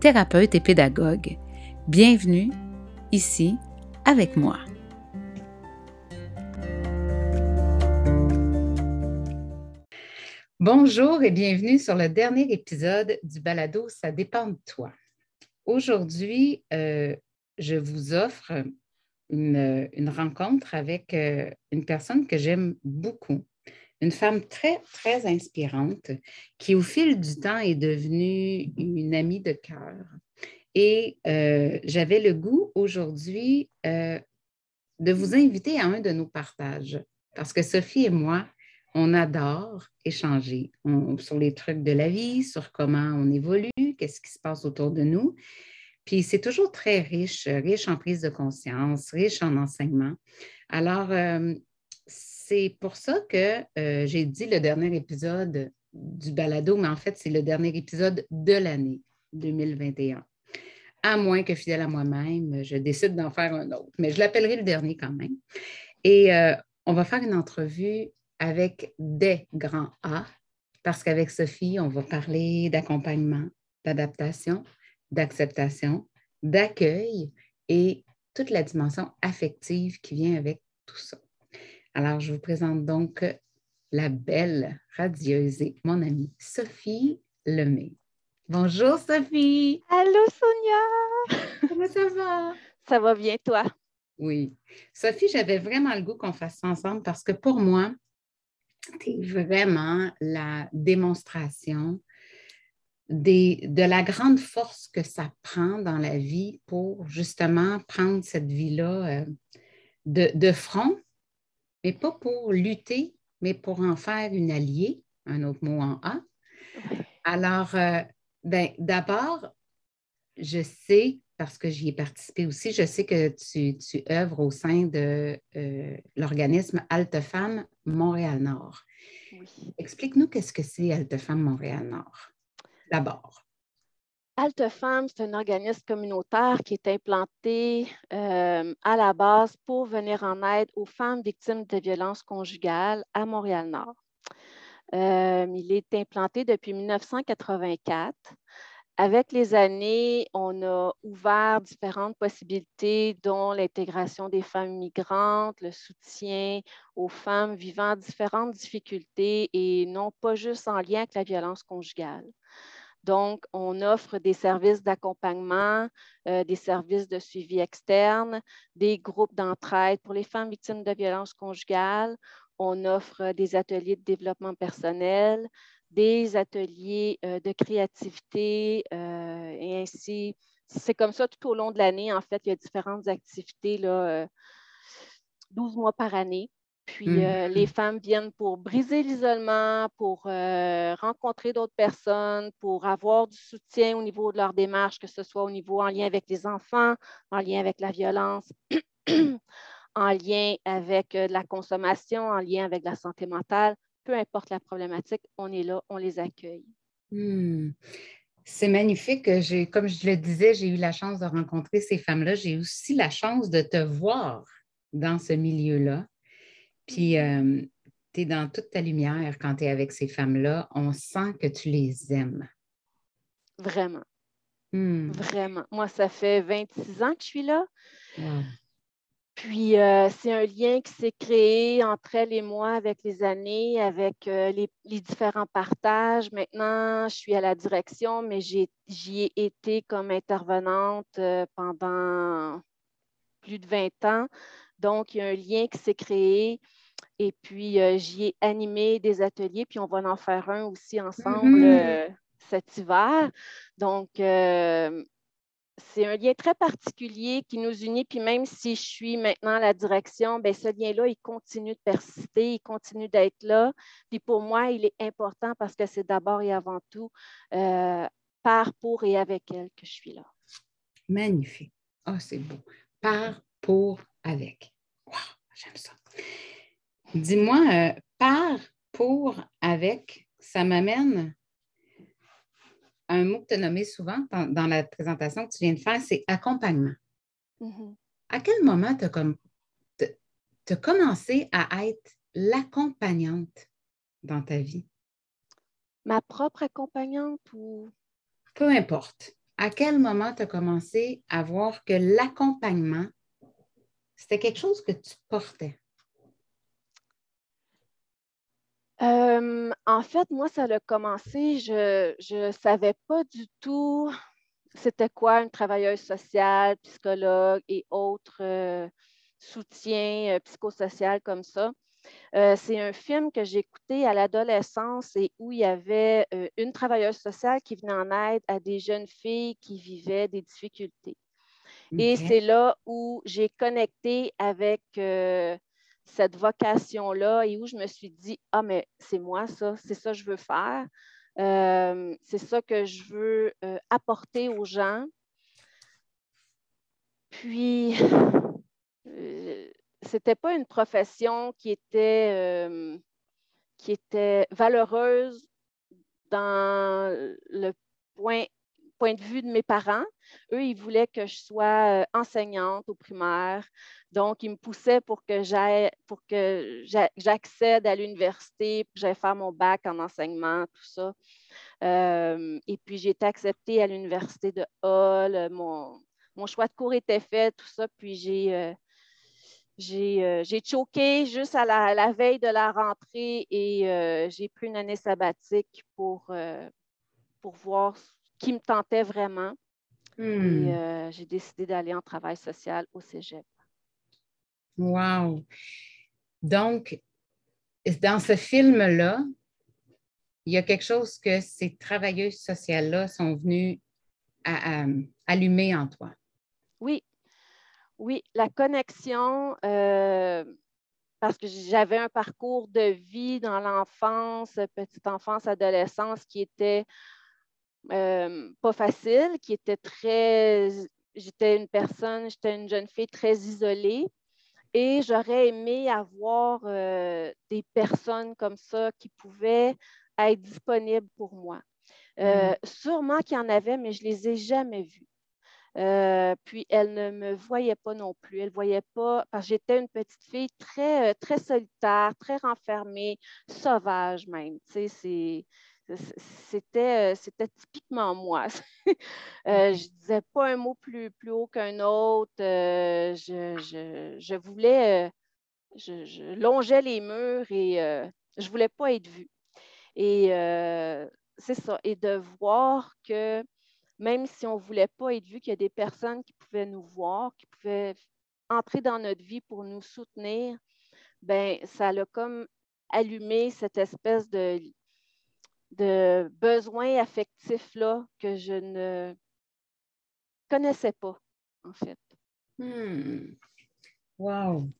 thérapeute et pédagogue. Bienvenue ici avec moi. Bonjour et bienvenue sur le dernier épisode du balado Ça dépend de toi. Aujourd'hui, euh, je vous offre une, rencontre avec euh, une personne que j'aime beaucoup, une femme très, très inspirante qui, au fil du temps, est devenue une amie de cœur. Et euh, j'avais le goût aujourd'hui euh, de vous inviter à un de nos partages, parce que Sophie et moi, on adore échanger sur les trucs de la vie, sur comment on évolue, qu'est-ce qui se passe autour de nous. Puis c'est toujours très riche, riche en prise de conscience, riche en enseignement. Alors, euh, c'est pour ça que euh, j'ai dit le dernier épisode du balado, mais en fait, c'est le dernier épisode de l'année 2021. À moins que, fidèle à moi-même, je décide d'en faire un autre. Mais je l'appellerai le dernier quand même. Et euh, on va faire une entrevue avec des grands A, parce qu'avec Sophie, on va parler d'accompagnement, d'adaptation, d'acceptation, d'accueil et toute la dimension affective qui vient avec tout ça. Alors, je vous présente donc la belle radieuse et mon amie Sophie Lemay. Bonjour Sophie. Allô Sonia. Comment ça va? Ça va bien toi? Oui. Sophie, j'avais vraiment le goût qu'on fasse ça ensemble parce que pour moi, tu es vraiment la démonstration de la grande force que ça prend dans la vie pour justement prendre cette vie-là euh, de, de front, mais pas pour lutter, mais pour en faire une alliée, un autre mot en A. Alors, euh, ben, d'abord, je sais, parce que j'y ai participé aussi, je sais que tu, tu œuvres au sein de euh, l'organisme Alte Femmes Montréal-Nord. Explique-nous qu'est-ce que c'est Alte Femmes Montréal-Nord, d'abord. Alte Femmes, c'est un organisme communautaire qui est implanté euh, à la base pour venir en aide aux femmes victimes de violences conjugales à Montréal-Nord. Euh, il est implanté depuis 1984. Avec les années, on a ouvert différentes possibilités, dont l'intégration des femmes migrantes, le soutien aux femmes vivant différentes difficultés et non pas juste en lien avec la violence conjugale. Donc, on offre des services d'accompagnement, euh, des services de suivi externe, des groupes d'entraide pour les femmes victimes de violences conjugales. On offre des ateliers de développement personnel, des ateliers euh, de créativité euh, et ainsi. C'est comme ça tout au long de l'année. En fait, il y a différentes activités, là, 12 mois par année. Puis mmh. euh, les femmes viennent pour briser l'isolement, pour euh, rencontrer d'autres personnes, pour avoir du soutien au niveau de leur démarche, que ce soit au niveau en lien avec les enfants, en lien avec la violence, en lien avec euh, la consommation, en lien avec la santé mentale. Peu importe la problématique, on est là, on les accueille. Mmh. C'est magnifique. Comme je le disais, j'ai eu la chance de rencontrer ces femmes-là. J'ai aussi la chance de te voir dans ce milieu-là. Puis, euh, tu es dans toute ta lumière quand tu es avec ces femmes-là. On sent que tu les aimes. Vraiment. Hmm. Vraiment. Moi, ça fait 26 ans que je suis là. Puis, euh, c'est un lien qui s'est créé entre elle et moi avec les années, avec euh, les, différents partages. Maintenant, je suis à la direction, mais j'y ai été comme intervenante pendant plus de 20 ans. Donc, il y a un lien qui s'est créé. Et puis, euh, j'y ai animé des ateliers, puis on va en faire un aussi ensemble mm-hmm. euh, cet hiver. Donc, euh, c'est un lien très particulier qui nous unit. Puis même si je suis maintenant à la direction, bien, ce lien-là, il continue de persister, il continue d'être là. Puis pour moi, il est important parce que c'est d'abord et avant tout par, pour et avec elle que je suis là. Magnifique. Ah, c'est beau. Par, pour, avec. Wow, j'aime ça. Dis-moi, euh, par, pour, avec, ça m'amène à un mot que tu as nommé souvent dans, la présentation que tu viens de faire, c'est accompagnement. Mm-hmm. À quel moment tu as, comme, commencé à être l'accompagnante dans ta vie? Ma propre accompagnante ou... Peu importe. À quel moment tu as commencé à voir que l'accompagnement, c'était quelque chose que tu portais? Euh, en fait, moi, ça a commencé, je ne savais pas du tout c'était quoi une travailleuse sociale, psychologue et autres euh, soutiens euh, psychosocial comme ça. c'est un film que j'ai écouté à l'adolescence et où il y avait une travailleuse sociale qui venait en aide à des jeunes filles qui vivaient des difficultés. Et c'est là où j'ai connecté avec cette vocation-là et où je me suis dit, ah, mais c'est moi ça, c'est ça que je veux faire. Euh, c'est ça que je veux euh, apporter aux gens. Puis, euh, c'était pas une profession qui était, qui était valeureuse dans le point point de vue de mes parents. Eux, ils voulaient que je sois euh, enseignante au primaire. Donc, ils me poussaient pour que j'aille, pour que j'accède à l'université, que j'aille faire mon bac en enseignement, tout ça. Euh, et puis, j'ai été acceptée à l'université de Hall. Mon, mon, choix de cours était fait, tout ça. Puis, j'ai, euh, j'ai, choqué juste à la, veille de la rentrée et j'ai pris une année sabbatique pour, pour voir qui me tentait vraiment. Et hmm. euh, j'ai décidé d'aller en travail social au Cégep. Wow! Donc, dans ce film-là, il y a quelque chose que ces travailleuses sociales-là sont venues à, allumer en toi. Oui, oui, la connexion, euh, parce que j'avais un parcours de vie dans l'enfance, petite enfance, adolescence qui était euh, pas facile, qui était très. J'étais une personne, j'étais une jeune fille très isolée. Et j'aurais aimé avoir euh, des personnes comme ça qui pouvaient être disponibles pour moi. Euh, mm. Sûrement qu'il y en avait, mais je ne les ai jamais vues. puis elle ne me voyait pas non plus. Elle ne voyait pas, parce que j'étais une petite fille très, très solitaire, très renfermée, sauvage même. Tu sais, c'est c'était, euh, c'était typiquement moi. euh, je disais pas un mot plus, plus haut qu'un autre. Euh, je, voulais, euh, je, longeais les murs et je voulais pas être vue. Et c'est ça. Et de voir que même si on ne voulait pas être vu, qu'il y a des personnes qui pouvaient nous voir, qui pouvaient entrer dans notre vie pour nous soutenir, ben ça a comme allumé cette espèce de de besoins affectifs-là que je ne connaissais pas, en fait. Hmm. Wow!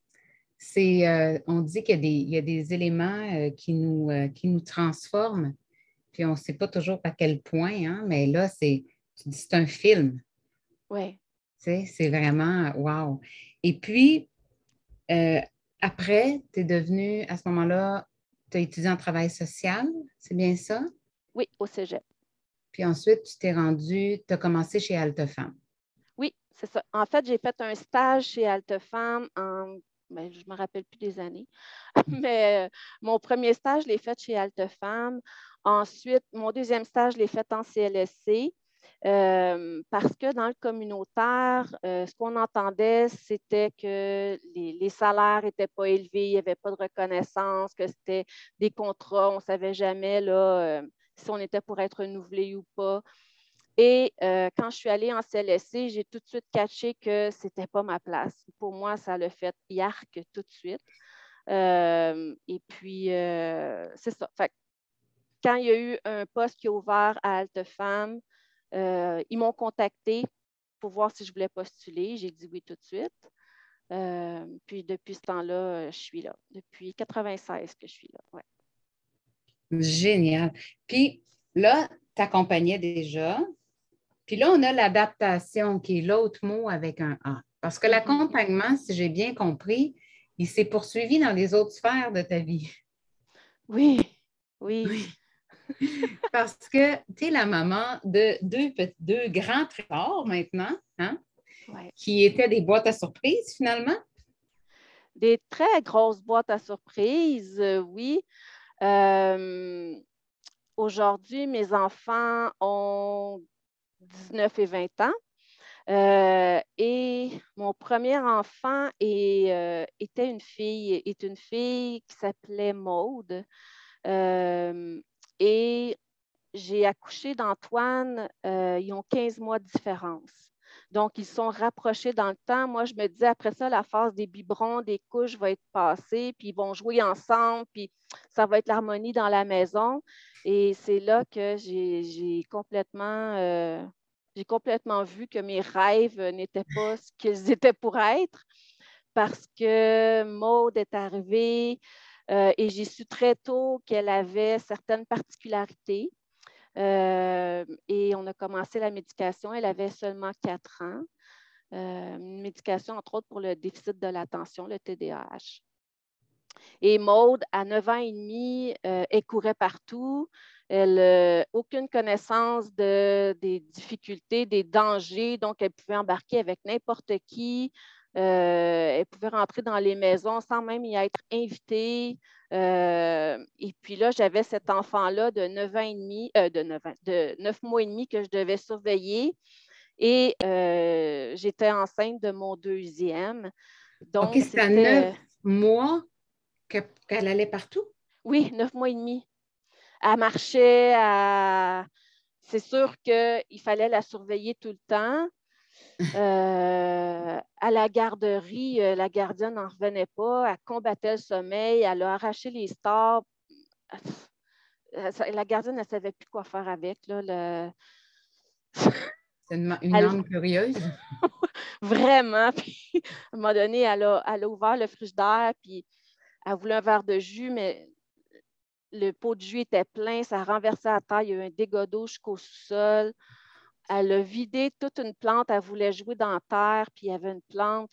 C'est, euh, on dit qu'il y a des, éléments euh, qui, nous, euh, qui nous transforment, puis on ne sait pas toujours à quel point, hein, mais là, c'est, c'est un film. Oui. c'est vraiment wow. Et puis, après, tu es devenu, à ce moment-là, tu as étudié en travail social, c'est bien ça? Oui, au cégep. Puis ensuite, tu t'es rendu, tu as commencé chez Altefemme. Oui, c'est ça. En fait, j'ai fait un stage chez Altefemme en, ben, je ne me rappelle plus des années, mais euh, mon premier stage, je l'ai fait chez Altefemme. Ensuite, mon deuxième stage, je l'ai fait en CLSC. Euh, parce que dans le communautaire, euh, ce qu'on entendait, c'était que les, salaires n'étaient pas élevés, il n'y avait pas de reconnaissance, que c'était des contrats, on ne savait jamais là, euh, si on était pour être renouvelé ou pas. Et quand je suis allée en CLSC, j'ai tout de suite catché que ce n'était pas ma place. Pour moi, ça l'a fait yark tout de suite. et puis, c'est ça. quand il y a eu un poste qui est ouvert à Alte Femme, euh, ils m'ont contacté pour voir si je voulais postuler. J'ai dit oui tout de suite. Euh, puis depuis ce temps-là, je suis là. Depuis 96 que je suis là. Ouais. Génial. Puis là, tu accompagnais déjà. Puis là, on a l'adaptation qui est l'autre mot avec un A. Parce que mm-hmm. l'accompagnement, si j'ai bien compris, il s'est poursuivi dans les autres sphères de ta vie. Oui, oui. Parce que tu es la maman de deux, deux grands trésors maintenant, hein? qui étaient des boîtes à surprises finalement? Des très grosses boîtes à surprises, euh, oui. Euh, aujourd'hui, mes enfants ont 19 et 20 ans. Euh, et mon premier enfant est, était une fille, est une fille qui s'appelait Maude. Et j'ai accouché d'Antoine, ils ont 15 mois de différence. Donc, ils sont rapprochés dans le temps. Moi, je me disais, après ça, la phase des biberons, des couches va être passée, puis ils vont jouer ensemble, puis ça va être l'harmonie dans la maison. Et c'est là que j'ai complètement, euh, complètement vu que mes rêves n'étaient pas ce qu'ils étaient pour être, parce que Maude est arrivée euh, et j'ai su très tôt qu'elle avait certaines particularités. Euh, et on a commencé la médication. Elle avait seulement 4 ans. Euh, une médication, entre autres, pour le déficit de l'attention, le TDAH. Et Maude, à 9 ans et demi, elle courait partout. Elle aucune connaissance de, des difficultés, des dangers. Donc, elle pouvait embarquer avec n'importe qui. Elle pouvait rentrer dans les maisons sans même y être invitée. Euh, et puis là, j'avais cet enfant-là de 9 ans et demi, euh, de, 9 de mois et demi que je devais surveiller. Et euh, j'étais enceinte de mon deuxième. Donc, OK, c'est à 9 mois qu'elle allait partout? Oui, 9 mois et demi. Elle marchait, c'est sûr qu'il fallait la surveiller tout le temps. Euh, à la garderie, euh, la gardienne n'en revenait pas. Elle combattait le sommeil. Elle a arraché les stars. Euh, la gardienne ne savait plus quoi faire avec. Là, C'est une, une curieuse. Vraiment. Puis, à un moment donné, elle a, elle a ouvert le frigidaire, puis elle voulait un verre de jus, mais le pot de jus était plein, ça renversait à terre, il y a eu un dégât d'eau jusqu'au sous-sol. Elle a vidé toute une plante. Elle voulait jouer dans la terre, puis il y avait une plante.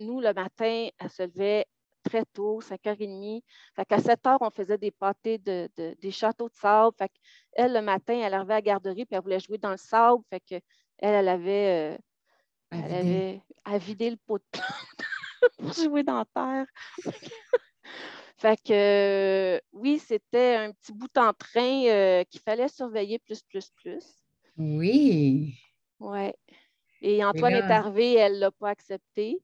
nous, le matin, elle se levait très tôt, 5h30. Fait qu'à 7 h on faisait des pâtés, de, des châteaux de sable. Fait elle, le matin, elle arrivait à la garderie, puis elle voulait jouer dans le sable. Fait que elle, elle avait, euh, elle avait à vider le pot de plante pour jouer dans la terre. fait que oui, c'était un petit bout en train euh, qu'il fallait surveiller plus, plus, plus. Oui. Oui. Et Antoine est arrivé, elle ne l'a pas accepté.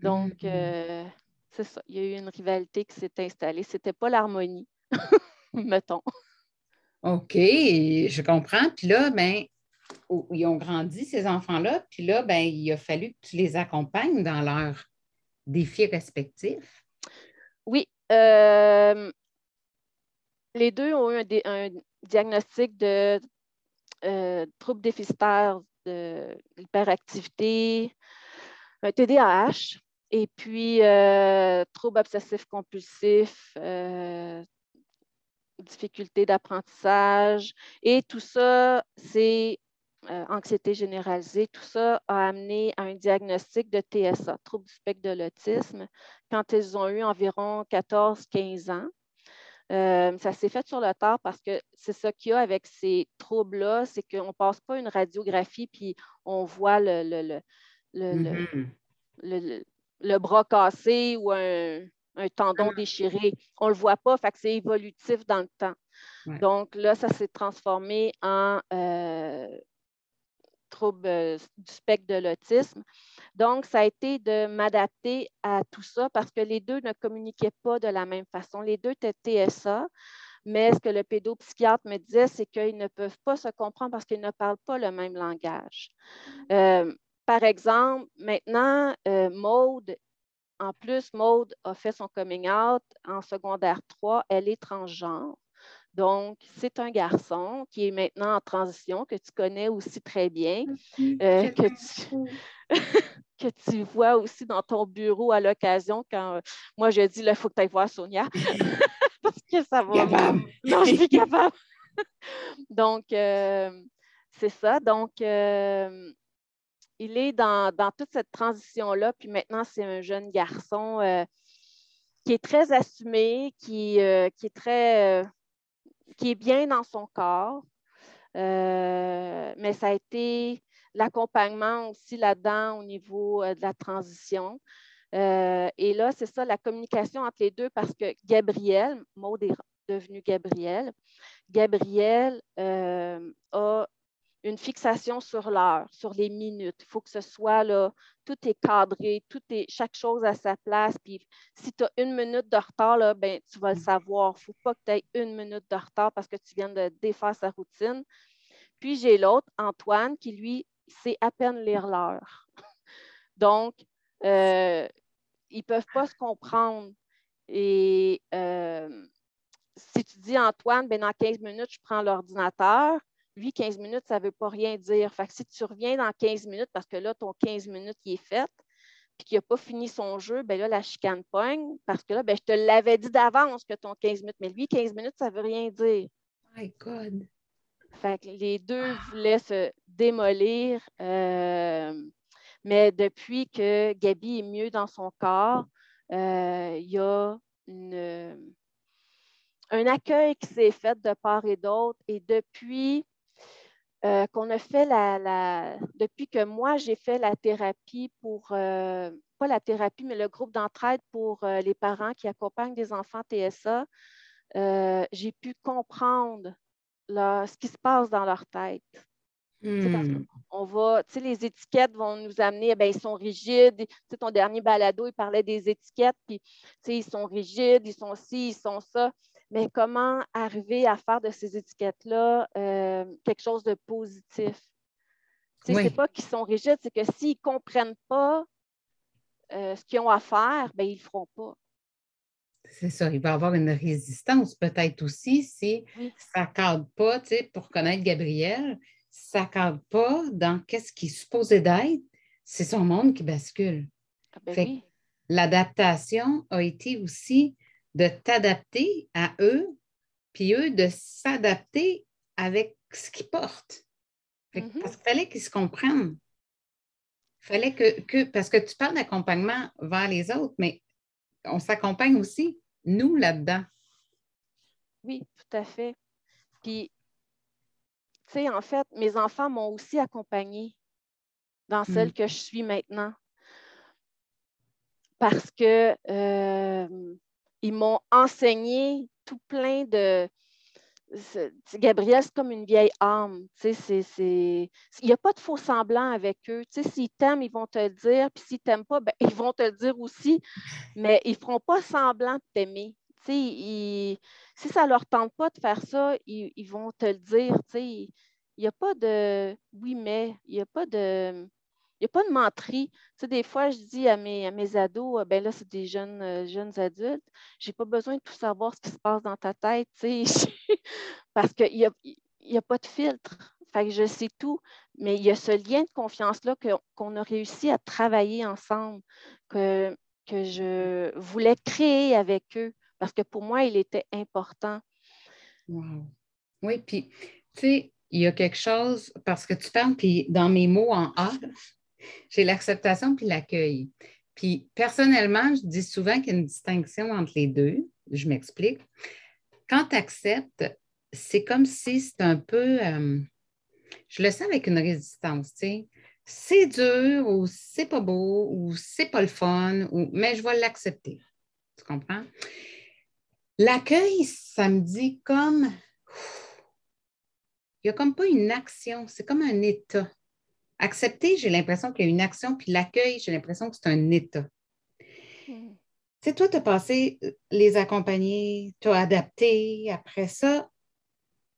Donc, euh, c'est ça. Il y a eu une rivalité qui s'est installée. Ce n'était pas l'harmonie, mettons. OK, je comprends. Puis là, ben, ils ont grandi, ces enfants-là. Puis là, ben, il a fallu que tu les accompagnes dans leurs défis respectifs. Oui. Euh, les deux ont eu un diagnostic de euh, troubles déficitaires de l'hyperactivité, un TDAH, et puis euh, troubles obsessifs compulsifs, euh, difficultés d'apprentissage. Et tout ça, c'est anxiété généralisée. Tout ça a amené à un diagnostic de TSA, trouble du spectre de l'autisme, quand ils ont eu environ 14-15 ans. Euh, ça s'est fait sur le tard parce que c'est ça qu'il y a avec ces troubles-là, c'est qu'on ne passe pas une radiographie puis on voit le, le, le, mm-hmm. bras cassé ou un, tendon ah. déchiré. On ne le voit pas, fait que c'est évolutif dans le temps. Donc là, ça s'est transformé en euh, trouble euh, du spectre de l'autisme. Donc, ça a été de m'adapter à tout ça parce que les deux ne communiquaient pas de la même façon. Les deux étaient TSA, mais ce que le pédopsychiatre me disait, c'est qu'ils ne peuvent pas se comprendre parce qu'ils ne parlent pas le même langage. Euh, par exemple, maintenant, euh, Maude, en plus, Maude a fait son coming out en secondaire 3, elle est transgenre. Donc, c'est un garçon qui est maintenant en transition, que tu connais aussi très bien, euh, que, tu, que tu vois aussi dans ton bureau à l'occasion quand euh, moi je dis, il faut que tu ailles voir Sonia. Parce que ça va. Capable. Non, je suis capable. Donc, euh, c'est ça. Donc, il est dans, toute cette transition-là. Puis maintenant, c'est un jeune garçon qui est très assumé, qui, qui est très qui est bien dans son corps. mais ça a été l'accompagnement aussi là-dedans au niveau de la transition. et là, c'est ça, la communication entre les deux parce que Gabriel, Maud est devenue Gabriel, Gabriel a une fixation sur l'heure, sur les minutes. Il faut que ce soit là, tout est cadré, tout est, chaque chose à sa place. Puis si tu as une minute de retard, là, ben, tu vas le savoir. Il ne faut pas que tu aies une minute de retard parce que tu viens de défaire sa routine. Puis j'ai l'autre, Antoine, qui lui sait à peine lire l'heure. Donc, euh, ils ne peuvent pas se comprendre. Et euh, si tu dis Antoine, ben dans 15 minutes, je prends l'ordinateur, lui, 15 minutes, ça ne veut pas rien dire. Fait que si tu reviens dans 15 minutes, parce que là, ton 15 minutes qui est fait, puis qu'il n'a pas fini son jeu, ben là, la chicane pogne, parce que là, ben, je te l'avais dit d'avance que ton 15 minutes, mais lui, 15 minutes, ça ne veut rien dire. My God. Fait que les deux voulaient se démolir. Euh, mais depuis que Gabi est mieux dans son corps, euh, il y a un accueil qui s'est fait de part et d'autre. Et depuis euh, qu'on a fait la, depuis que moi j'ai fait la thérapie pour, euh, pas la thérapie, mais le groupe d'entraide pour euh, les parents qui accompagnent des enfants TSA, j'ai pu comprendre ce qui se passe dans leur tête. Hmm. On va, les étiquettes vont nous amener, ben, ils sont rigides. Tu sais, ton dernier balado, il parlait des étiquettes, puis, ils sont rigides, ils sont ci, ils sont ça mais comment arriver à faire de ces étiquettes-là euh, quelque chose de positif? Ce n'est pas qu'ils sont rigides, c'est que s'ils ne comprennent pas euh, ce qu'ils ont à faire, ben, ils ne le feront pas. C'est ça, il va y avoir une résistance peut-être aussi si ça ne cadre pas, tu sais, pour connaître Gabriel, ça ne cadre pas dans qu'est-ce qui est supposé d'être, c'est son monde qui bascule. Ah ben l'adaptation a été aussi de t'adapter à eux, puis eux de s'adapter avec ce qu'ils portent. Mm-hmm. Parce qu'il fallait qu'ils se comprennent. Fallait que, que, parce que tu parles d'accompagnement vers les autres, mais on s'accompagne aussi, nous, là-dedans. Oui, tout à fait. Puis, tu sais, en fait, mes enfants m'ont aussi accompagnée dans celle mm. que je suis maintenant. Parce que euh, ils m'ont enseigné tout plein de. Gabriel, c'est comme une vieille âme. Il n'y a pas de faux semblant avec eux. S'ils t'aiment, ils vont te le dire. Puis s'ils ne t'aiment pas, ben, ils vont te le dire aussi. Mais ils ne feront pas semblant de t'aimer. si ça ne leur tente pas de faire ça, ils, ils vont te le dire. Il n'y a pas de oui, mais il n'y a pas de n'y a pas de menterie. Tu des fois, je dis à mes, à mes ados, euh, ben là, c'est des jeunes, euh, jeunes adultes, je n'ai pas besoin de tout savoir ce qui se passe dans ta tête, parce qu'il n'y a, y a pas de filtre. Fait que je sais tout, mais il y a ce lien de confiance-là qu'on a réussi à travailler ensemble, que, que je voulais créer avec eux, parce que pour moi, il était important. Wow. Oui, puis, tu sais, il y a quelque chose, parce que tu parles, puis dans mes mots en A, j'ai l'acceptation puis l'accueil. Puis personnellement, je dis souvent qu'il y a une distinction entre les deux. Je m'explique. Quand tu acceptes, c'est comme si c'est un peu, euh, je le sens avec une résistance, tu sais. C'est dur ou c'est pas beau ou c'est pas le fun, ou, mais je vais l'accepter. Tu comprends? L'accueil, ça me dit comme, il n'y a comme pas une action, c'est comme un état. Accepter, j'ai l'impression qu'il y a une action, puis l'accueil, j'ai l'impression que c'est un état. Hmm. Tu sais, toi, tu as passé euh, les accompagner, tu as adapté. Après ça,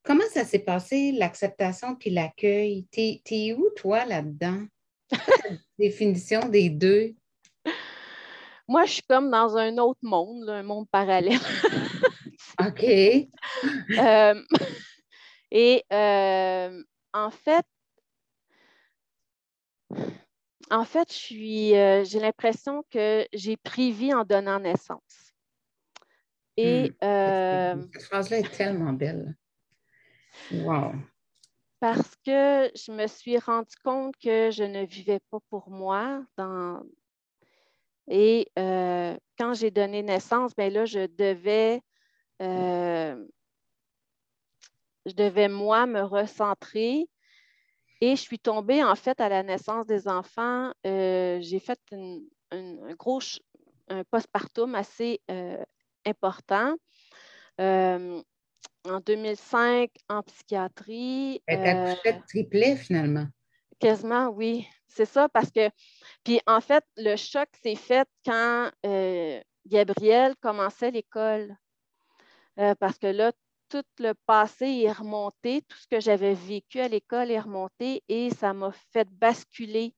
comment ça s'est passé, l'acceptation puis l'accueil? T'es es où, toi, là-dedans? définition des deux? Moi, je suis comme dans un autre monde, un monde parallèle. OK. Euh, et euh, en fait, en fait, euh, j'ai l'impression que j'ai pris vie en donnant naissance. Et, euh, Cette phrase-là est tellement belle. Wow. parce que je me suis rendu compte que je ne vivais pas pour moi. Dans... Et euh, quand j'ai donné naissance, bien là, je devais, je devais, moi, me recentrer. Et je suis tombée, en fait, à la naissance des enfants. Euh, j'ai fait un gros un postpartum assez important en 2005 en psychiatrie. Elle accouchait de triplet finalement. Quasiment, oui. C'est ça parce que, puis en fait, le choc s'est fait quand euh, Gabriel commençait l'école. Euh, parce que là, tout le passé est remonté, tout ce que j'avais vécu à l'école est remonté et ça m'a fait basculer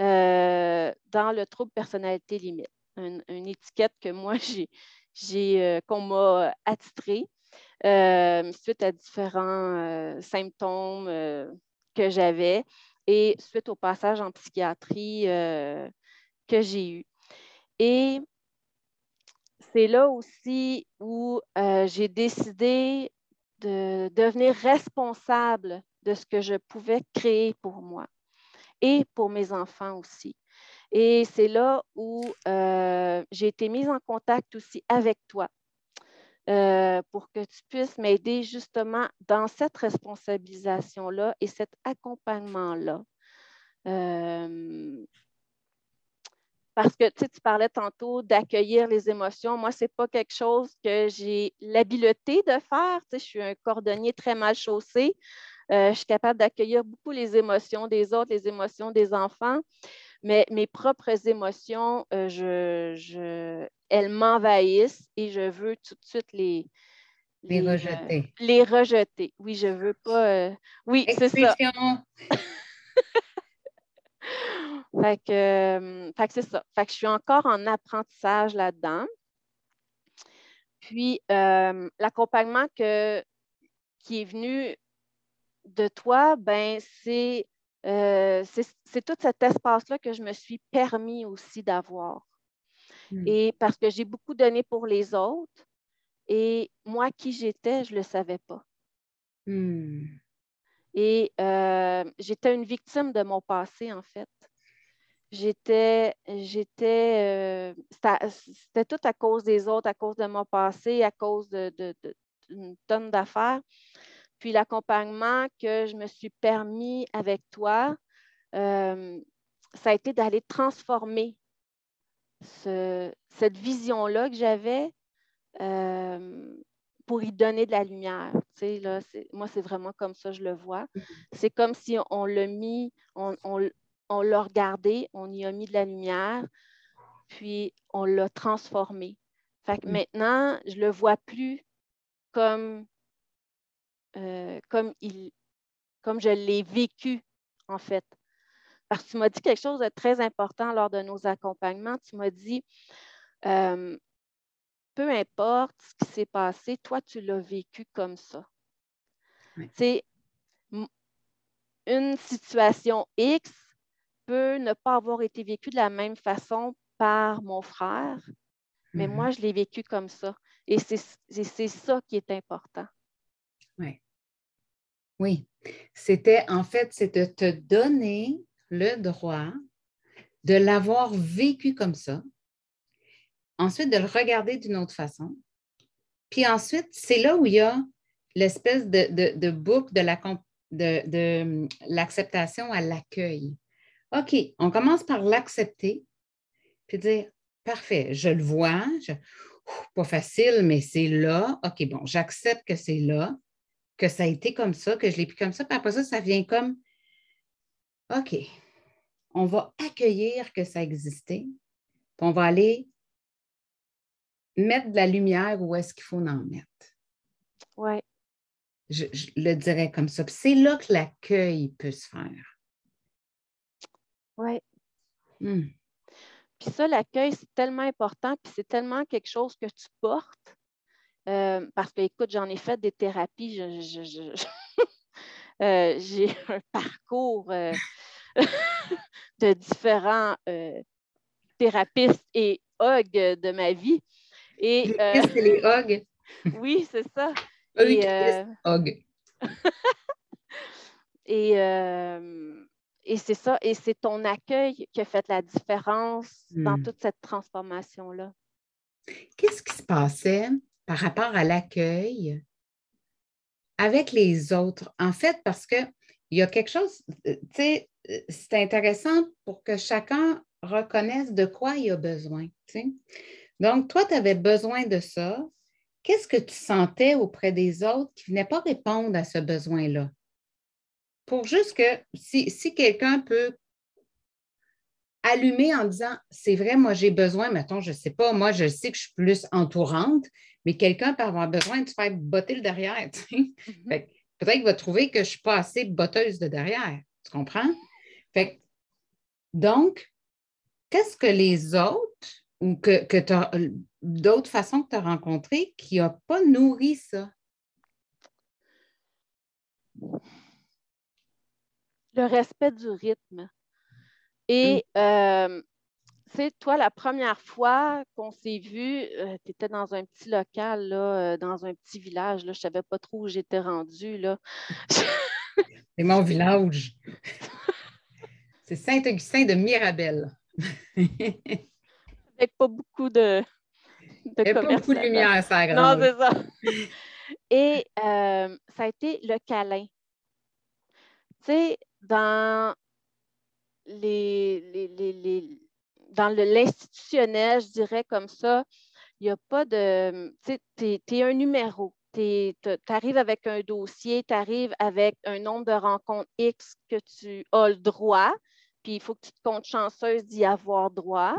euh, dans le trouble personnalité limite. Une, étiquette que moi, j'ai, qu'on m'a attitrée. Euh, suite à différents euh, symptômes euh, que j'avais et suite au passage en psychiatrie que j'ai eu. Et c'est là aussi où j'ai décidé de devenir responsable de ce que je pouvais créer pour moi et pour mes enfants aussi. Et c'est là où j'ai été mise en contact aussi avec toi euh, pour que tu puisses m'aider justement dans cette responsabilisation-là et cet accompagnement-là. Euh, parce que tu parlais tantôt d'accueillir les émotions. Moi, ce n'est pas quelque chose que j'ai l'habileté de faire. je suis un cordonnier très mal chaussé. Euh, je suis capable d'accueillir beaucoup les émotions des autres, les émotions des enfants. Mais mes propres émotions, je, elles m'envahissent et je veux tout de suite les, les, rejeter. les rejeter. Oui, je veux pas. Euh, oui, c'est ça. fait que, euh, fait que c'est ça. Fait que je suis encore en apprentissage là-dedans. Puis, euh, l'accompagnement qui est venu de toi, ben, c'est c'est tout cet espace-là que je me suis permis aussi d'avoir. Hmm. Et parce que j'ai beaucoup donné pour les autres et moi, qui j'étais, je ne le savais pas. Hmm. Et euh, j'étais une victime de mon passé, en fait. J'étais, j'étais, euh, c'était tout à cause des autres, à cause de mon passé, à cause d'une de, de, tonne d'affaires. Puis l'accompagnement que je me suis permis avec toi, euh, ça a été d'aller transformer cette vision-là que j'avais euh, pour y donner de la lumière. là, moi, c'est vraiment comme ça, je le vois. Mm-hmm. C'est comme si on l'a mis, on, on, l'a regardé, on y a mis de la lumière, puis on l'a transformé. Fait que mm. maintenant, je ne le vois plus comme, euh, comme, il, comme je l'ai vécu, en fait. Parce que tu m'as dit quelque chose de très important lors de nos accompagnements. Tu m'as dit, euh, peu importe ce qui s'est passé, toi, tu l'as vécu comme ça. C'est une situation X peut ne pas avoir été vécue de la même façon par mon frère, mais moi, mm-hmm. je l'ai vécu comme ça. Et c'est ça qui est important. Oui. Oui. C'était, en fait, c'est de te donner le droit de l'avoir vécu comme ça, ensuite de le regarder d'une autre façon, puis ensuite, c'est là où il y a l'espèce de, boucle de, la, de, hum, l'acceptation à l'accueil. OK, on commence par l'accepter, puis dire, parfait, je le vois, pas facile, mais c'est là. OK, bon, j'accepte que c'est là, que ça a été comme ça, que je l'ai pu comme ça, puis après ça, ça vient comme, OK, on va accueillir que ça existait, puis on va aller mettre de la lumière où est-ce qu'il faut en mettre. Oui. Je, le dirais comme ça. c'est là que l'accueil peut se faire. Oui. Hmm. Puis ça, l'accueil, c'est tellement important, puis c'est tellement quelque chose que tu portes. Euh, parce que, écoute, j'en ai fait des thérapies. Euh, j'ai un parcours euh, de différents euh, thérapeutes et hog de ma vie. Et, euh, c'est les hogs? oui, c'est ça. Oui, et, euh, Et, euh, et c'est ça, et c'est ton accueil qui a fait la différence dans Hmm. toute cette transformation-là. Qu'est-ce qui se passait par rapport à l'accueil avec les autres? En fait, parce qu'il y a quelque chose, euh, tu sais, euh, c'est intéressant pour que chacun reconnaisse de quoi il a besoin. Donc, toi, tu avais besoin de ça. Qu'est-ce que tu sentais auprès des autres qui ne venaient pas répondre à ce besoin-là? Pour juste que si, si quelqu'un peut allumer en disant c'est vrai, moi j'ai besoin, mettons, je ne sais pas, moi je sais que je suis plus entourante, mais quelqu'un peut avoir besoin de se faire botter le derrière. Mhm. Que Peut-être qu'il va trouver que je ne suis pas assez botteuse de derrière. Tu comprends? Fait que, donc, qu'est-ce que les autres ou que, que t'as- d'autres façons que tu as rencontrées qui n'ont pas nourri ça? Le respect du rythme. Et, euh, tu sais, toi, la première fois qu'on s'est vu, tu étais dans un petit local, là, euh, dans un petit village. Là, je ne savais pas trop où j'étais rendue. Là. C'est mon village. C'est Saint-Augustin de Mirabel. Avec pas beaucoup de, de n'y a pas commerce beaucoup de là-dedans. lumière, ça Non, c'est ça. Et euh, ça a été le câlin. Tu sais, dans les, les, les- l'institutionnel, je dirais comme ça, il n'y a pas de. Tu sais, es, un numéro. Tu arrives avec un dossier, tu arrives avec un nombre de rencontres X que tu as le droit, puis il faut que tu te comptes chanceuse d'y avoir droit.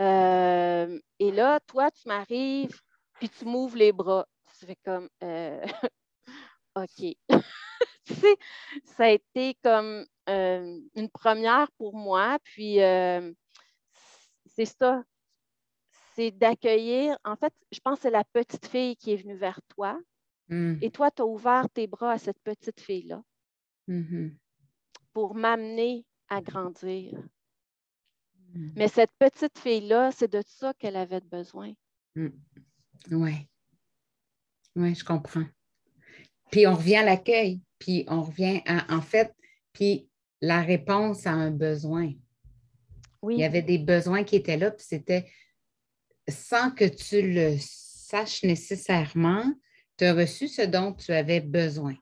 Euh, et là, toi, tu m'arrives, puis tu m'ouvres les bras. Tu fais comme, euh, OK. Ça a été comme euh, une première pour moi. Puis, euh, c'est ça. C'est d'accueillir. En fait, je pense que c'est la petite fille qui est venue vers toi. Hum, Et toi, tu as ouvert tes bras à cette petite fille-là mhm, pour m'amener à grandir. hum. Mais cette petite fille-là, c'est de ça qu'elle avait besoin. Oui. Oui, je comprends. Puis on revient à l'accueil, puis on revient à, en fait, puis la réponse à un besoin. Il Oui. y avait des besoins qui étaient là, puis c'était sans que tu le saches nécessairement, tu as reçu ce dont tu avais besoin.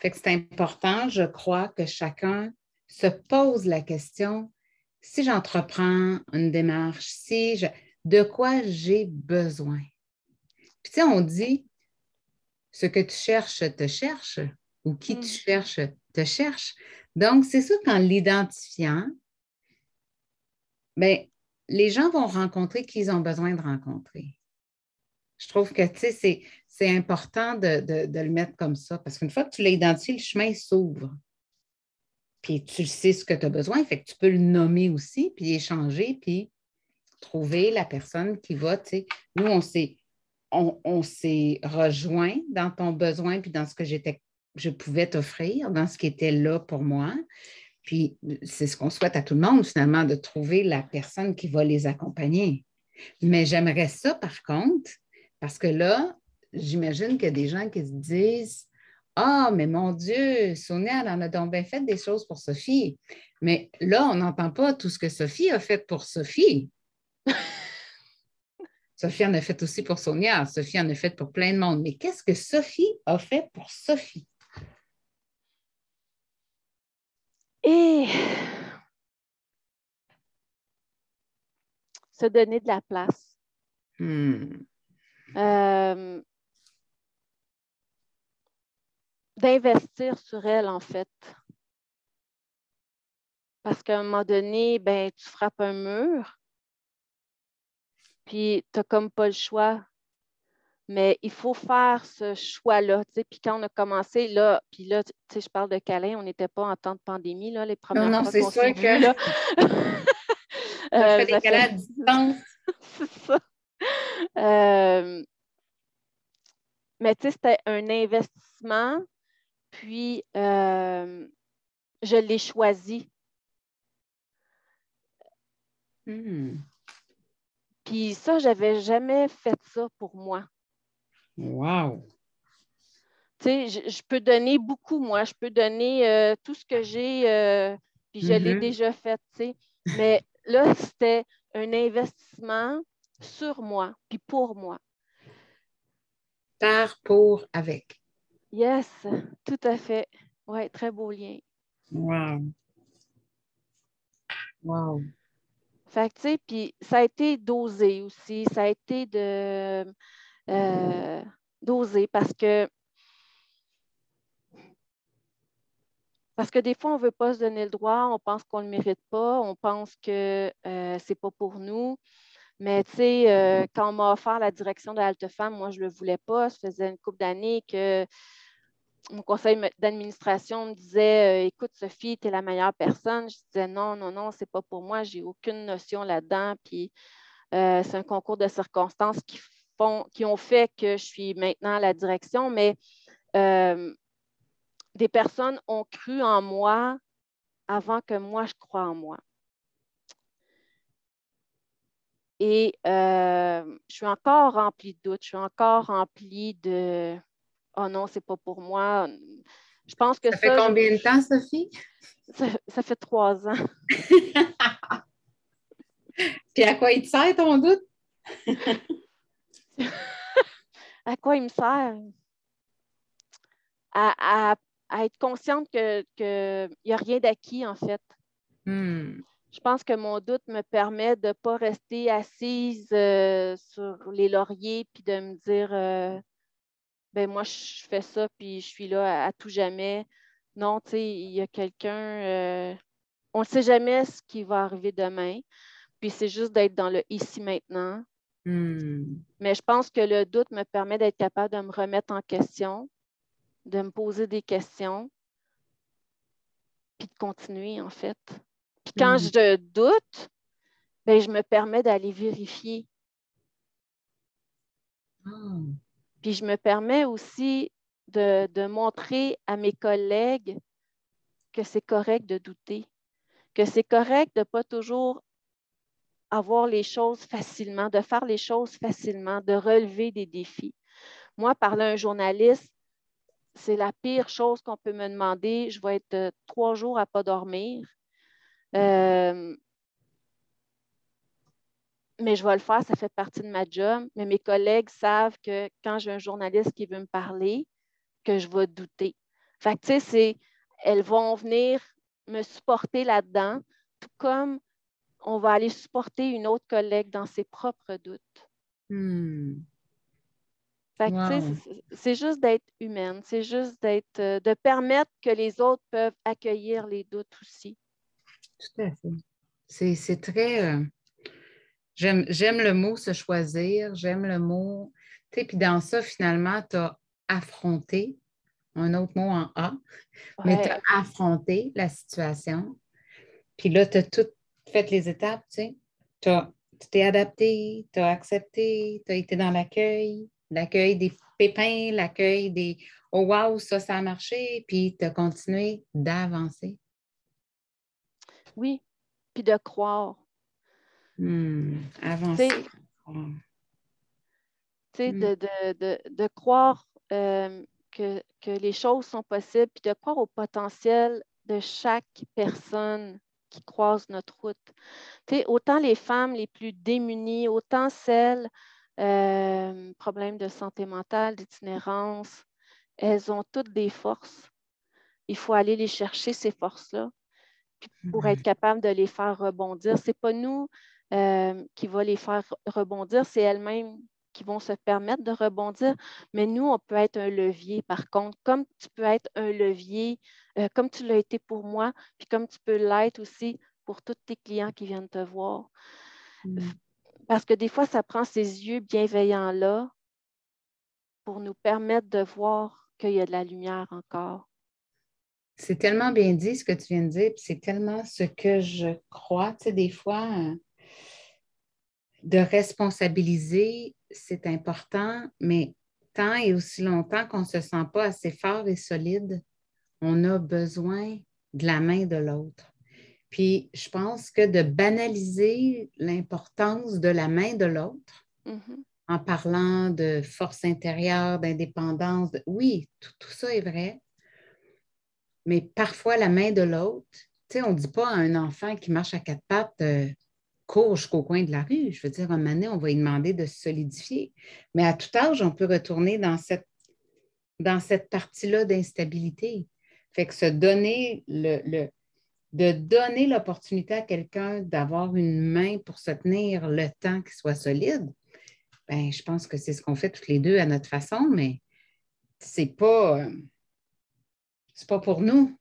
Fait que c'est important, je crois, que chacun se pose la question si j'entreprends une démarche, si je, de quoi j'ai besoin? Puis tu sais, on dit ce que tu cherches te cherche ou qui Mm. tu cherches te cherche. Donc, c'est sûr qu'en l'identifiant, ben, les gens vont rencontrer qui ils ont besoin de rencontrer. Je trouve que, tu sais, c'est, c'est important de, de- de le mettre comme ça parce qu'une fois que tu l'as identifié, le chemin s'ouvre. Puis tu sais ce que tu as besoin, fait que tu peux le nommer aussi, puis échanger, puis trouver la personne qui va, tu sais. Nous, on s'est, on, on s'est rejoint dans ton besoin, puis dans ce que j'étais, je pouvais t'offrir, dans ce qui était là pour moi. Puis c'est ce qu'on souhaite à tout le monde, finalement, de trouver la personne qui va les accompagner. Mais j'aimerais ça, par contre, parce que là, j'imagine qu'il y a des gens qui se disent Ah, mais mon Dieu, Sonia, elle en a donc bien fait des choses pour Sophie. Mais là, on n'entend pas tout ce que Sophie a fait pour Sophie. Sophie en a fait aussi pour Sonia. Sophie en a fait pour plein de monde. Mais qu'est-ce que Sophie a fait pour Sophie? Et se donner de la place. Hmm. Euh, d'investir sur elle, en fait. Parce qu'à un moment donné, ben, tu frappes un mur, puis tu n'as comme pas le choix. Mais il faut faire ce choix-là. Puis quand on a commencé, là, puis là, tu sais, je parle de câlin, on n'était pas en temps de pandémie, là, les premières non, fois c'est sûr que- là. On Euh, fait des câlins à distance. c'est ça. Euh, mais tu sais, c'était un investissement, puis euh, je l'ai choisi. Hmm. Puis ça, j'avais jamais fait ça pour moi. Wow. Tu sais, je, peux donner beaucoup, moi. Je peux donner euh, tout ce que j'ai, euh, puis je l'ai mm-hmm. déjà fait, tu sais. Mais là, c'était un investissement sur moi, puis pour moi. Par, pour, avec. Yes, tout à fait. Oui, très beau lien. Wow. Wow. Fait que, tu sais, puis ça a été dosé aussi. Ça a été de euh, doser parce que Parce que des fois, on ne veut pas se donner le droit, on pense qu'on ne le mérite pas, on pense que euh, ce n'est pas pour nous. Mais tu sais, euh, quand on m'a offert la direction de Halte Femme, moi, je ne le voulais pas. Ça faisait une couple d'années que mon conseil d'administration me disait Écoute, Sophie, tu es la meilleure personne. Je disais Non, non, non, c'est pas pour moi. J'ai aucune notion là-dedans. Puis c'est un concours de circonstances qui, font, qui ont fait que je suis maintenant à la direction. Mais des personnes ont cru en moi avant que moi je croie en moi. Et euh, je suis encore remplie de doutes, je suis encore remplie de Oh non, c'est pas pour moi. Je pense que ça. fait combien de temps, Sophie? Ça, fait trois ans. Puis à quoi il te sert ton doute? à quoi il me sert? à, à être consciente qu'il n'y a rien d'acquis, en fait. Hmm. Je pense que mon doute me permet de ne pas rester assise euh, sur les lauriers puis de me dire euh, ben moi, je fais ça puis je suis là à, tout jamais. Non, tu sais, il y a quelqu'un. Euh, on ne sait jamais ce qui va arriver demain. Puis c'est juste d'être dans le ici maintenant. Hmm. Mais je pense que le doute me permet d'être capable de me remettre en question, de me poser des questions, puis de continuer, en fait. Puis quand mm-hmm. je doute, ben, je me permets d'aller vérifier. Ah. Puis je me permets aussi de, de montrer à mes collègues que c'est correct de douter, que c'est correct de ne pas toujours avoir les choses facilement, de faire les choses facilement, de relever des défis. Moi, parler à un journaliste, c'est la pire chose qu'on peut me demander. Je vais être euh, trois jours à ne pas dormir. Euh, mais je vais le faire, ça fait partie de ma job. Mais mes collègues savent que quand j'ai un journaliste qui veut me parler, que je vais douter. Fait que, tu sais, elles vont venir me supporter là-dedans, tout comme on va aller supporter une autre collègue dans ses propres doutes. Hmm. C'est juste d'être humaine, c'est juste d'être, euh, de permettre que les autres peuvent accueillir les doutes aussi. Tout à fait. C'est très. Euh, j'aime le mot se choisir, j'aime le mot. Tu sais, puis dans ça, finalement, tu as affronté, un autre mot en A, mais tu as affronté la situation. Puis là, tu as toutes fait les étapes, tu sais. Tu t'es adapté, tu as accepté, tu as été dans l'accueil, l'accueil des pépins, l'accueil des Oh wow, ça, ça a marché, puis tu as continué d'avancer. Oui, puis de croire. Hmm, avancer. Tu sais, hmm. de, croire euh, que, que, les choses sont possibles, puis de croire au potentiel de chaque personne qui croise notre route. Autant les femmes les plus démunies, autant celles euh, problèmes de santé mentale, d'itinérance. Elles ont toutes des forces. Il faut aller les chercher, ces forces-là, pour être capable de les faire rebondir. Ce n'est pas nous euh, qui va les faire rebondir, c'est elles-mêmes qui vont se permettre de rebondir. Mais nous, on peut être un levier, par contre, comme tu peux être un levier, euh, comme tu l'as été pour moi, puis comme tu peux l'être aussi pour tous tes clients qui viennent te voir. Mm. Parce que des fois, ça prend ces yeux bienveillants-là pour nous permettre de voir qu'il y a de la lumière encore. C'est tellement bien dit ce que tu viens de dire, puis c'est tellement ce que je crois. Tu sais, des fois, euh, de responsabiliser, c'est important, mais tant et aussi longtemps qu'on ne se sent pas assez fort et solide, on a besoin de la main de l'autre. Puis je pense que de banaliser l'importance de la main de l'autre mm-hmm. en parlant de force intérieure, d'indépendance. Oui, tout, ça est vrai. Mais parfois, la main de l'autre, tu sais, on ne dit pas à un enfant qui marche à quatre pattes, euh, cours jusqu'au coin de la rue. Je veux dire, à un moment donné, on va lui demander de se solidifier. Mais à tout âge, on peut retourner dans cette, dans cette partie-là d'instabilité. Fait que se donner le, de donner l'opportunité à quelqu'un d'avoir une main pour se tenir le temps qu'il soit solide, ben, je pense que c'est ce qu'on fait toutes les deux à notre façon, mais c'est pas, pas pour nous.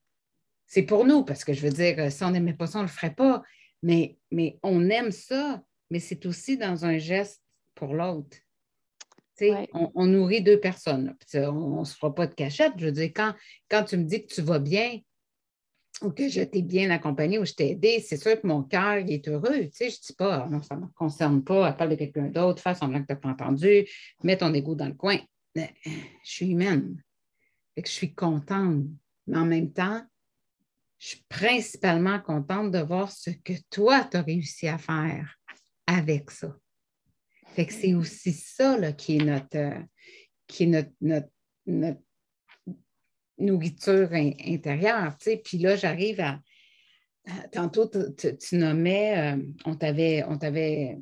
C'est pour nous, parce que je veux dire, si on n'aimait pas ça, on ne le ferait pas. Mais, mais on aime ça, mais c'est aussi dans un geste pour l'autre. On, nourrit deux personnes. On ne se fera pas de cachette. Je veux dire, quand, quand tu me dis que tu vas bien ou que je t'ai bien accompagné ou je t'ai aidé, c'est sûr que mon cœur est heureux. je ne dis pas, non, ça ne me concerne pas, parle de quelqu'un d'autre, fais semblant que tu n'as pas entendu, mets ton ego dans le coin. Je suis humaine. je suis contente. Mais en même temps, je suis principalement contente de voir ce que toi, tu as réussi à faire avec ça. Que c'est aussi ça qui est notre, qui est notre, nourriture intérieure. Puis là, j'arrive à. Tantôt, tu, nommais, euh, on t'avait, on t'avait,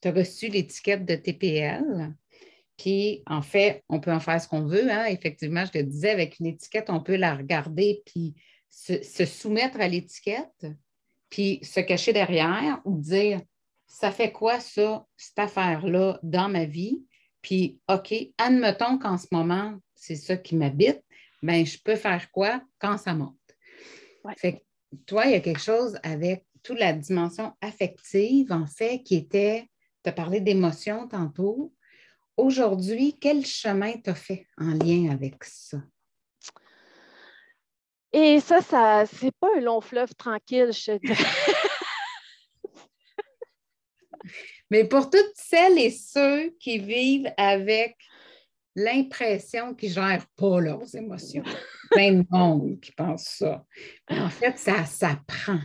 tu as reçu l'étiquette de TPL. Puis, en fait, on peut en faire ce qu'on veut. Hein. Effectivement, je te disais, avec une étiquette, on peut la regarder puis se, soumettre à l'étiquette, puis se cacher derrière ou dire ça fait quoi ça, cette affaire-là dans ma vie? Puis, OK, admettons qu'en ce moment, c'est ça qui m'habite, bien, je peux faire quoi quand ça monte? Fait que toi, il y a quelque chose avec toute la dimension affective, en fait, qui était, tu as parlé d'émotion tantôt. Aujourd'hui, quel chemin tu as fait en lien avec ça? Et ça, ça c'est pas un long fleuve tranquille, je te dirais. Mais pour toutes celles et ceux qui vivent avec l'impression qu'ils ne gèrent pas leurs émotions, plein de monde qui pense ça. en fait, ça s'apprend.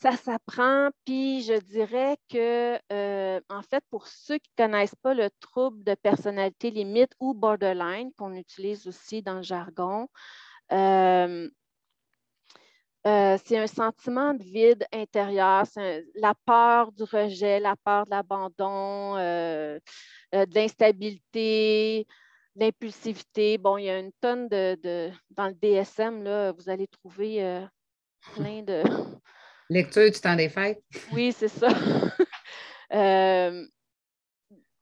Ça s'apprend. Puis je dirais que, euh, en fait, pour ceux qui ne connaissent pas le trouble de personnalité limite ou borderline, qu'on utilise aussi dans le jargon, euh, euh, c'est un sentiment de vide intérieur, la peur du rejet, la peur de l'abandon, de l'instabilité, l'impulsivité. Bon, il y a une tonne de, dans le DSM, là, vous allez trouver plein de, Lecture du temps des fêtes. Oui, c'est ça. Euh,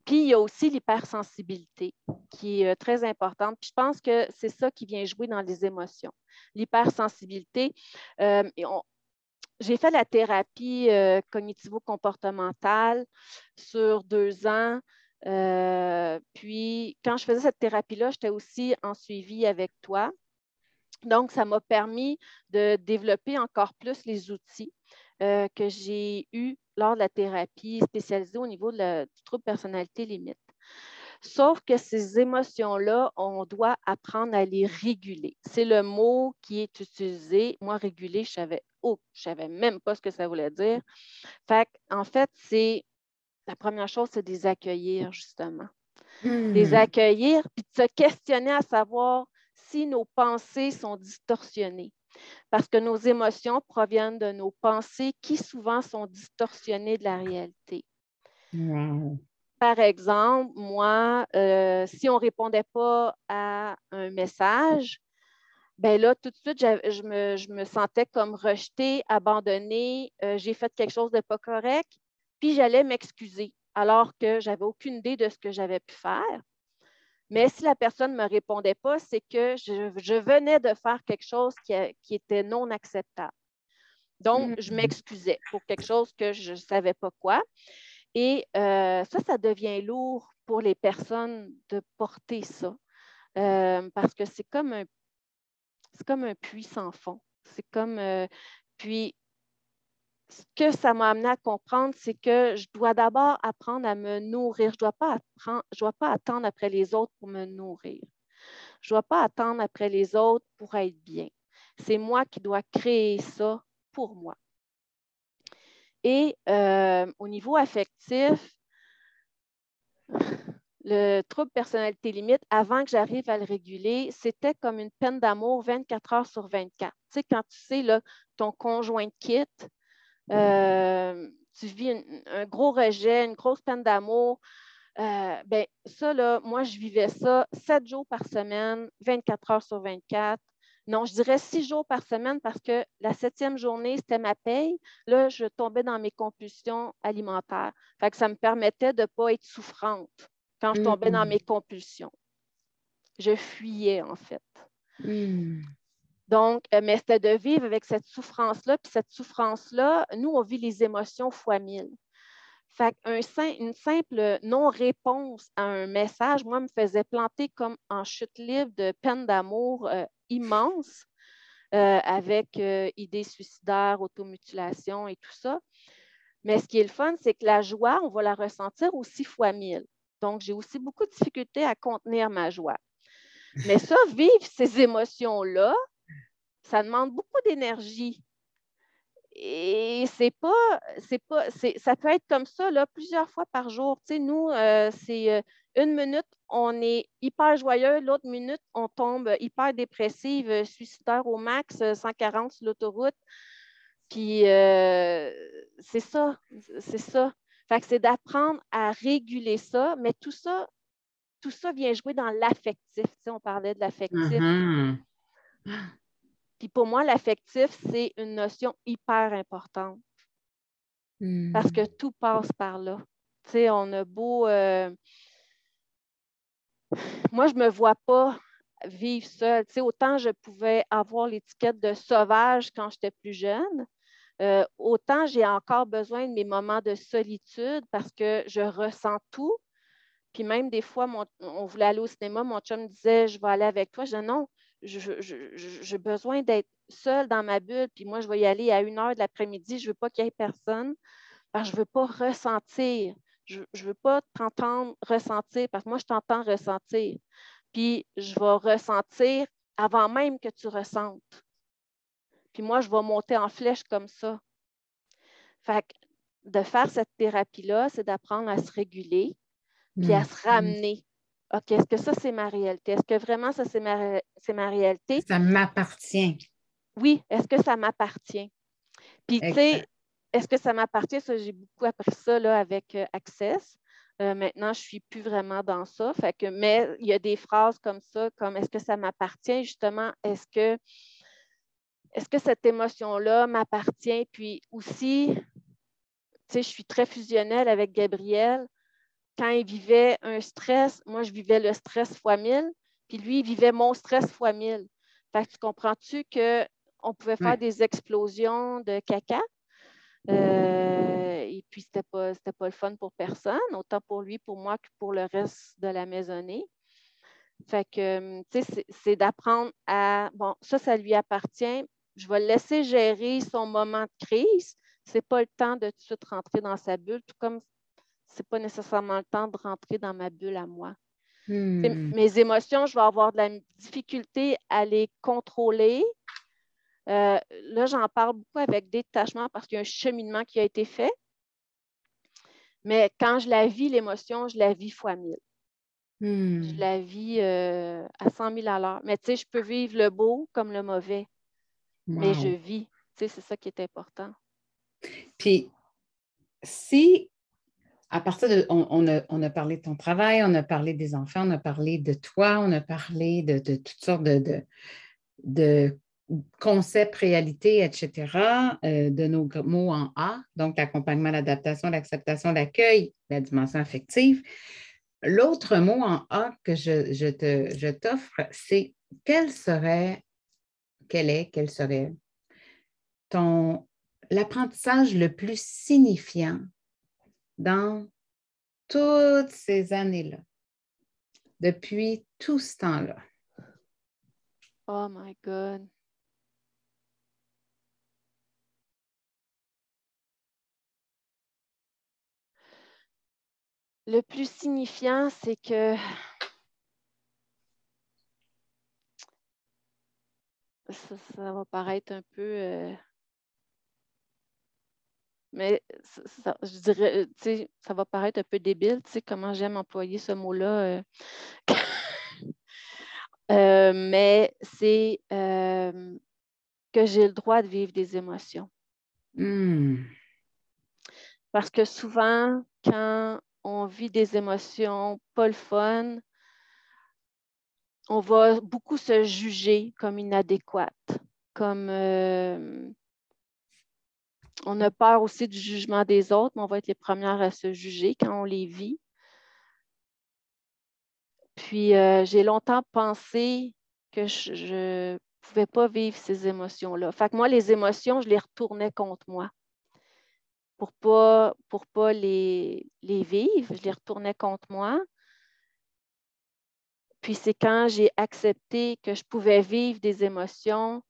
puis il y a aussi l'hypersensibilité qui est euh, très importante. Puis je pense que c'est ça qui vient jouer dans les émotions. L'hypersensibilité. Euh, j'ai fait la thérapie cognitivo-comportementale sur deux ans. puis quand je faisais cette thérapie-là, j'étais aussi en suivi avec toi. Donc, ça m'a permis de développer encore plus les outils euh, que j'ai eus lors de la thérapie spécialisée au niveau de du trouble personnalité limite. Sauf que ces émotions-là, on doit apprendre à les réguler. C'est le mot qui est utilisé. Moi, réguler, je savais, oh, je savais même pas ce que ça voulait dire. Fait en fait, c'est la première chose, c'est de les accueillir, justement. Les hmm. accueillir, puis de se questionner à savoir si nos pensées sont distorsionnées. Parce que nos émotions proviennent de nos pensées qui souvent sont distorsionnées de la réalité. Par exemple, moi, euh, si on ne répondait pas à un message, ben là, tout de suite, je me, sentais comme rejetée, abandonnée, euh, j'ai fait quelque chose de pas correct, puis j'allais m'excuser, alors que j'avais aucune idée de ce que j'avais pu faire. Mais si la personne ne me répondait pas, c'est que je, venais de faire quelque chose qui, était non acceptable. Donc, je mm. m'excusais pour quelque chose que je ne savais pas quoi. Et euh, ça, ça devient lourd pour les personnes de porter ça. Euh, parce que c'est comme un c'est comme un puits sans fond. C'est comme euh, puis ce que ça m'a amené à comprendre, c'est que je dois d'abord apprendre à me nourrir. Je ne dois, pas dois pas attendre après les autres pour me nourrir. Je ne dois pas attendre après les autres pour être bien. C'est moi qui dois créer ça pour moi. Et euh, au niveau affectif, le trouble personnalité limite, avant que j'arrive à le réguler, c'était comme une peine d'amour 24 heures sur 24. Tu sais, quand tu sais, là, ton conjoint quitte, euh, tu vis un gros rejet, une grosse peine d'amour. Euh, ben, ça, là, moi, je vivais ça sept jours par semaine, 24 heures sur 24. Non, je dirais six jours par semaine parce que la septième journée, c'était ma paye. Là, je tombais dans mes compulsions alimentaires. Fait que ça me permettait de ne pas être souffrante quand je tombais dans mm-hmm. mes compulsions. Je fuyais, en fait. Mm. Donc, euh, mais c'était de vivre avec cette souffrance-là. Puis cette souffrance-là, nous, on vit les émotions fois mille. Fait une simple non-réponse à un message, moi, me faisait planter comme en chute libre de peine d'amour euh, immense, euh, avec idées suicidaires, automutilation et tout ça. Mais ce qui est le fun, c'est que la joie, on va la ressentir aussi fois mille. Donc, j'ai aussi beaucoup de difficultés à contenir ma joie. Mais ça, vivre ces émotions-là, ça demande beaucoup d'énergie. Et c'est pas, c'est pas, ça peut être comme ça là, plusieurs fois par jour. Tu sais, nous, euh, c'est euh, une minute, on est hyper joyeux, l'autre minute, on tombe hyper dépressive, euh, suicidaire au max, 140 sur l'autoroute. Puis c'est ça, c'est ça. Fait que c'est d'apprendre à réguler ça, mais tout ça, tout ça vient jouer dans l'affectif. Tu sais, on parlait de l'affectif. Mm-hmm. Puis pour moi, l'affectif, c'est une notion hyper importante. Parce que hmm. tout passe par là. Tu sais, on a beau. Euh, moi, je ne me vois pas vivre seule. Tu sais, autant je pouvais avoir l'étiquette de sauvage quand j'étais plus jeune, euh, autant j'ai encore besoin de mes moments de solitude parce que je ressens tout. Puis même des fois, on voulait aller au cinéma, mon chum me disait Je vais aller avec toi. Je dis non, j'ai besoin d'être seule dans ma bulle, puis moi, je vais y aller à une heure de l'après-midi, je ne veux pas qu'il y ait personne, parce que je ne veux pas ressentir. Je ne veux pas t'entendre ressentir, parce que moi, je t'entends ressentir. Puis je vais ressentir avant même que tu ressentes. Puis moi, je vais monter en flèche comme ça. Fait de faire cette thérapie-là, c'est d'apprendre à se réguler, puis à se mmh. ramener OK, est-ce que ça, c'est ma réalité? Est-ce que vraiment ça, c'est ma, ma réalité? Ça m'appartient. Oui, est-ce que ça m'appartient? Puis, tu sais, est-ce que ça m'appartient? Ça, j'ai beaucoup appris ça là, avec euh, Access. Euh, maintenant, je ne suis plus vraiment dans ça. Fait que, mais il y a des phrases comme ça, comme est-ce que ça m'appartient? Justement, est-ce que, est-ce que cette émotion-là m'appartient? Puis aussi, tu sais, je suis très fusionnelle avec Gabriel quand il vivait un stress, moi, je vivais le stress fois mille, puis lui, il vivait mon stress fois mille. Fait que tu comprends-tu qu'on pouvait faire des explosions de caca? Euh, et puis, ce n'était pas, pas le fun pour personne, autant pour lui, pour moi que pour le reste de la maisonnée. Fait que, tu sais, c'est d'apprendre à, bon, ça, ça lui appartient. Je vais le laisser gérer son moment de crise. Ce n'est pas le temps de tout de suite rentrer dans sa bulle, tout comme c'est pas nécessairement le temps de rentrer dans ma bulle à moi. Hmm. Mes émotions, je vais avoir de la difficulté à les contrôler. Euh, là, j'en parle beaucoup avec détachement parce qu'il y a un cheminement qui a été fait. Mais quand je la vis, l'émotion, je la vis fois mille. Hmm. Je la vis euh, à 100 000 à l'heure. Mais tu sais, je peux vivre le beau comme le mauvais. Mais je vis. Tu sais, c'est ça qui est important. Puis, si à partir de, on, a, parlé de ton travail, on a parlé des enfants, on a parlé de toi, on a parlé de, toutes sortes de, concepts, réalités, etc., euh, de nos mots en A, donc l'accompagnement, l'adaptation, l'acceptation, l'accueil, la dimension affective. L'autre mot en A que je, je t'offre, c'est quel serait, quel est, quel serait ton l'apprentissage le plus signifiant dans toutes ces années-là, depuis tout ce temps-là? Oh my God. Le plus signifiant, c'est que ça, va paraître un peu euh, Mais ça, je dirais, ça va paraître un peu débile, tu sais, comment j'aime employer ce mot-là. mais c'est que j'ai le droit de vivre des émotions. Mmh. Parce que souvent, quand on vit des émotions pas le fun, on va beaucoup se juger comme inadéquate, comme euh, on a peur aussi du jugement des autres, mais on va être les premières à se juger quand on les vit. Puis euh, j'ai longtemps pensé que je ne pouvais pas vivre ces émotions-là. Fait que moi, les émotions, je les retournais contre moi. Pour ne pas, pour pas les, les vivre, je les retournais contre moi. Puis c'est quand j'ai accepté que je pouvais vivre des émotions,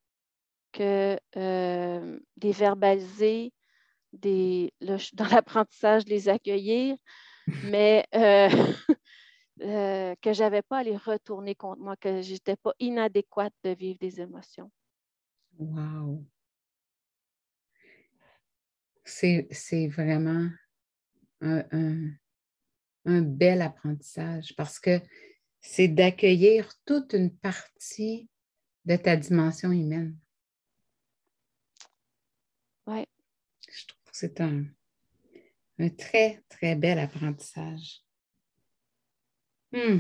que euh, des verbaliser, dans l'apprentissage de les accueillir, mais euh, euh, que je n'avais pas à les retourner contre moi, que je n'étais pas inadéquate de vivre des émotions. Wow! C'est vraiment un, un, bel apprentissage parce que c'est d'accueillir toute une partie de ta dimension humaine. Oui. Je trouve que c'est un, très, très bel apprentissage. Hmm.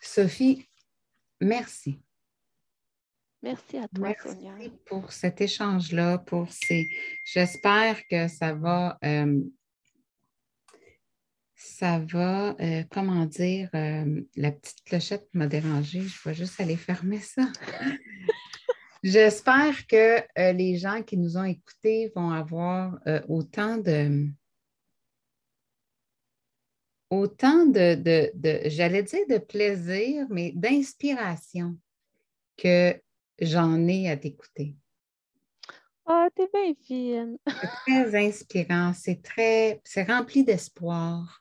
Sophie, merci. Merci à toi, Merci pour cet échange-là, pour ces. J'espère que ça va euh, ça va, euh, comment dire, euh, la petite clochette m'a dérangée. Je vais juste aller fermer ça. J'espère que euh, les gens qui nous ont écoutés vont avoir autant de. Autant de, de j'allais dire de plaisir, mais d'inspiration que j'en ai à t'écouter. Ah, t'es bien fine. C'est très inspirant, c'est très, c'est rempli d'espoir.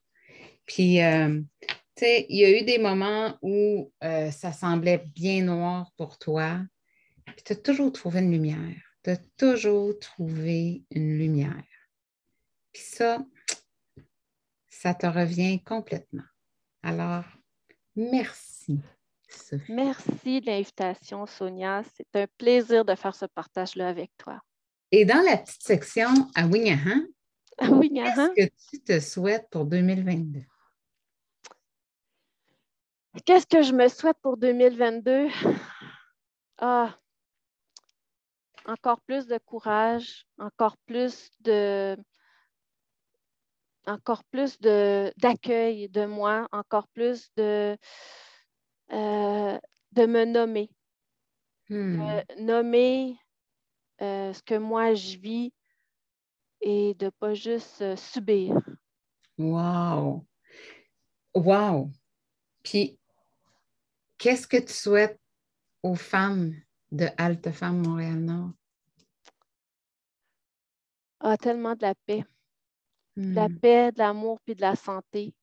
Puis, euh, tu sais, il y a eu des moments où euh, ça semblait bien noir pour toi, puis tu as toujours trouvé une lumière. Tu as toujours trouvé une lumière. Puis ça, ça te revient complètement. Alors, merci. Sophie. Merci de l'invitation, Sonia. C'est un plaisir de faire ce partage-là avec toi. Et dans la petite section à Wingahan, qu'est-ce que tu te souhaites pour 2022? Qu'est-ce que je me souhaite pour 2022? Ah, encore plus de courage, encore plus de encore plus d'accueil de, moi, encore plus de, euh, de me nommer. Hmm. nommer euh, ce que moi je vis et de ne pas juste euh, subir. Wow! Wow! Puis Qu'est-ce que tu souhaites aux femmes de Halte Femmes Montréal-Nord? Ah, tellement de la paix. De la hmm. paix, de l'amour puis de la santé.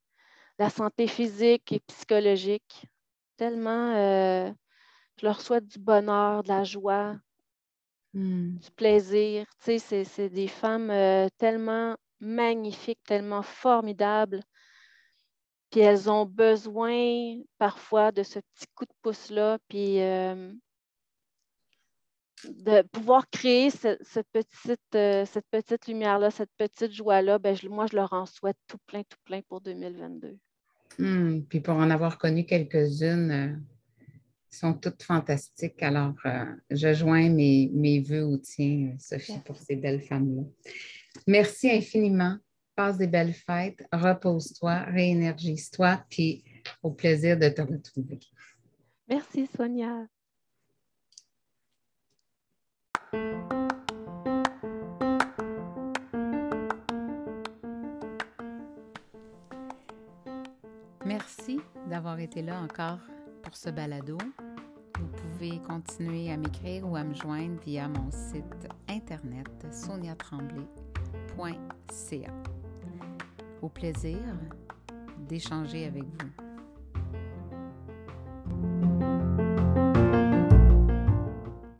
La santé physique et psychologique. Tellement, euh, je leur souhaite du bonheur, de la joie, hmm. du plaisir. Tu sais, c'est des femmes euh, tellement magnifiques, tellement formidables puis elles ont besoin parfois de ce petit coup de pouce-là, puis euh, de pouvoir créer cette, petite, euh, cette petite lumière-là, cette petite joie-là, ben, moi, je leur en souhaite tout plein, tout plein pour 2022. Hmm, puis pour en avoir connu quelques-unes, euh, sont toutes fantastiques. Alors, je joins mes, mes voeux au tien, Sophie, pour ces belles femmes-là. Merci infiniment passe des belles fêtes, repose-toi, réénergise-toi, puis au plaisir de te retrouver. Merci, Sonia. Merci d'avoir été là encore pour ce balado. Vous pouvez continuer à m'écrire ou à me joindre via mon site internet soniatremblay.ca au plaisir d'échanger avec vous.